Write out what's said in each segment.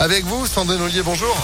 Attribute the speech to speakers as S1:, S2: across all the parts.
S1: Avec vous, Sandrine Ollier, bonjour.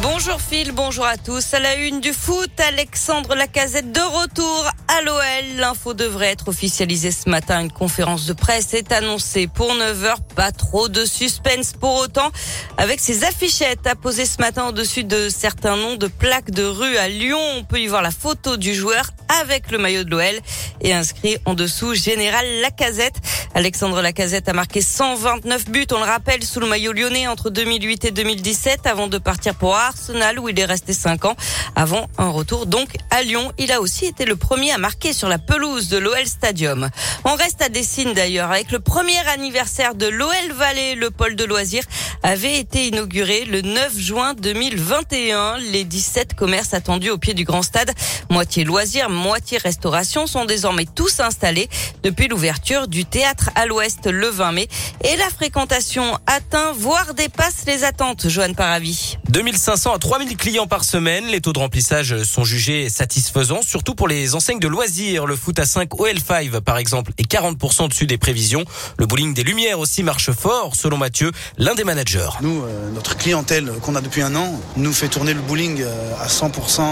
S2: Bonjour Phil, bonjour à tous. À la une du foot, Alexandre Lacazette de retour à l'OL. L'info devrait être officialisée ce matin. Une conférence de presse est annoncée pour 9h. Pas trop de suspense pour autant. Avec ses affichettes apposées ce matin au-dessus de certains noms de plaques de rue à Lyon, on peut y voir la photo du joueur avec le maillot de l'OL et inscrit en dessous Général Lacazette. Alexandre Lacazette a marqué 129 buts, on le rappelle, sous le maillot lyonnais entre 2008 et 2017 avant de partir pour Arsenal où il est resté 5 ans avant un retour donc à Lyon. Il a aussi été le premier à marquer sur la pelouse de l'OL Stadium. On reste à Dessine d'ailleurs avec le premier anniversaire de l'OL Valley, le pôle de loisirs avait été inauguré le 9 juin 2021. Les 17 commerces attendus au pied du grand stade, moitié loisirs, moitié restauration, sont désormais tous installés depuis l'ouverture du théâtre à l'ouest le 20 mai. Et la fréquentation atteint, voire dépasse les attentes, Joanne Paravi.
S3: 2500 à 3000 clients par semaine. Les taux de remplissage sont jugés satisfaisants, surtout pour les enseignes de loisirs. Le foot à 5 OL5, par exemple, est 40% au-dessus des prévisions. Le bowling des Lumières aussi marche fort, selon Mathieu, l'un des managers.
S4: Nous, euh, notre clientèle qu'on a depuis un an, nous fait tourner le bowling euh, à 100%.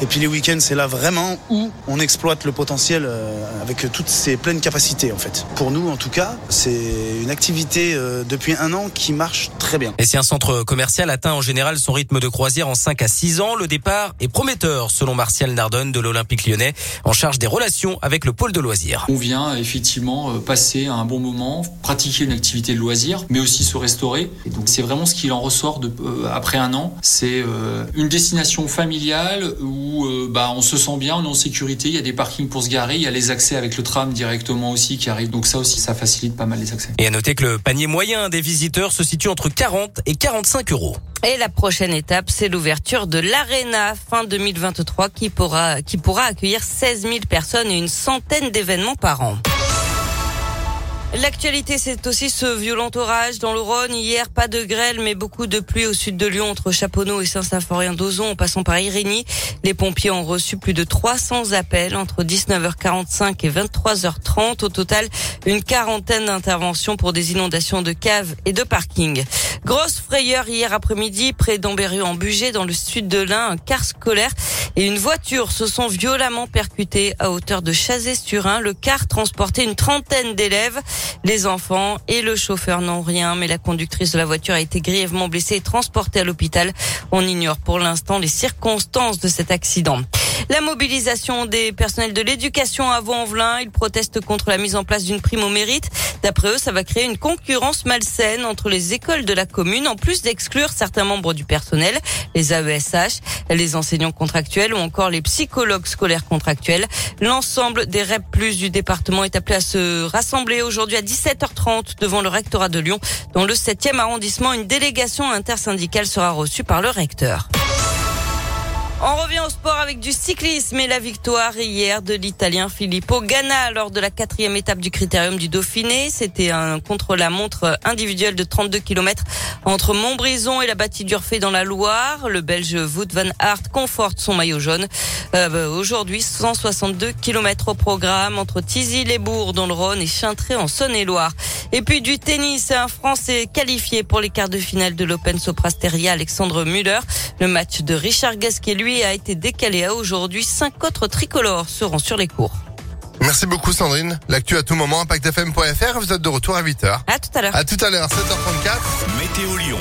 S4: Et puis les week-ends, c'est là vraiment où on exploite le potentiel euh, avec toutes ses pleines capacités, en fait. Pour nous, en tout cas, c'est une activité depuis un an qui marche très bien.
S3: Et si un centre commercial atteint en général son rythme de croisière en 5 à 6 ans, le départ est prometteur, selon Martial Nardone de l'Olympique lyonnais, en charge des relations avec le pôle de loisirs.
S5: On vient effectivement passer un bon moment, pratiquer une activité de loisir, mais aussi se restaurer. Et donc c'est vraiment ce qu'il en ressort de, euh, après un an. C'est euh, une destination familiale où euh, bah, on se sent bien, on est en sécurité, il y a des parkings pour se garer, il y a les accès avec le tram directement aussi qui arrivent. Donc ça aussi, ça facilite pas mal les accès.
S3: Et à noter que le panier moyen des visiteurs se situe entre 40 et 45 euros.
S2: Et la prochaine étape, c'est l'ouverture de l'Arena fin 2023 qui pourra, qui pourra accueillir 16 000 personnes et une centaine d'événements par an. L'actualité, c'est aussi ce violent orage dans le Rhône. Hier, pas de grêle, mais beaucoup de pluie au sud de Lyon, entre Chaponneau et Saint-Symphorien-d'Ozon, en passant par Irigny. Les pompiers ont reçu plus de 300 appels entre 19h45 et 23h30. Au total, une quarantaine d'interventions pour des inondations de caves et de parkings. Grosse frayeur hier après-midi, près d'Ambérieu en Bugey, dans le sud de l'Ain, un car scolaire et une voiture se sont violemment percutés à hauteur de Chazé-sur-Ain. Le car transportait une trentaine d'élèves. Les enfants et le chauffeur n'ont rien, mais la conductrice de la voiture a été grièvement blessée et transportée à l'hôpital. On ignore pour l'instant les circonstances de cet accident. La mobilisation des personnels de l'éducation à Vaux-en-Velin, ils protestent contre la mise en place d'une prime au mérite. D'après eux, ça va créer une concurrence malsaine entre les écoles de la commune, en plus d'exclure certains membres du personnel, les AESH, les enseignants contractuels ou encore les psychologues scolaires contractuels. L'ensemble des REP plus du département est appelé à se rassembler aujourd'hui à 17h30 devant le rectorat de Lyon. Dans le 7e arrondissement, une délégation intersyndicale sera reçue par le recteur. On revient au sport avec du cyclisme et la victoire hier de l'Italien Filippo Ganna lors de la quatrième étape du Critérium du Dauphiné. C'était un contre-la-montre individuel de 32 km entre Montbrison et la bâtie d'Urfé dans la Loire. Le Belge Wout van Aert conforte son maillot jaune. Euh, bah, aujourd'hui, 162 km au programme entre Tizy-les-Bourgs dans le Rhône et Chintré en Saône-et-Loire. Et puis du tennis, un Français qualifié pour les quarts de finale de l'Open Soprasteria, Alexandre Muller. Le match de Richard Gasquet, lui, a été décalé à aujourd'hui. Cinq autres tricolores seront sur les cours.
S1: Merci beaucoup Sandrine. L'actu à tout moment, impactfm.fr. Vous êtes de retour à 8h.
S2: À tout à l'heure.
S1: À tout à l'heure, 7h34. Météo Lyon.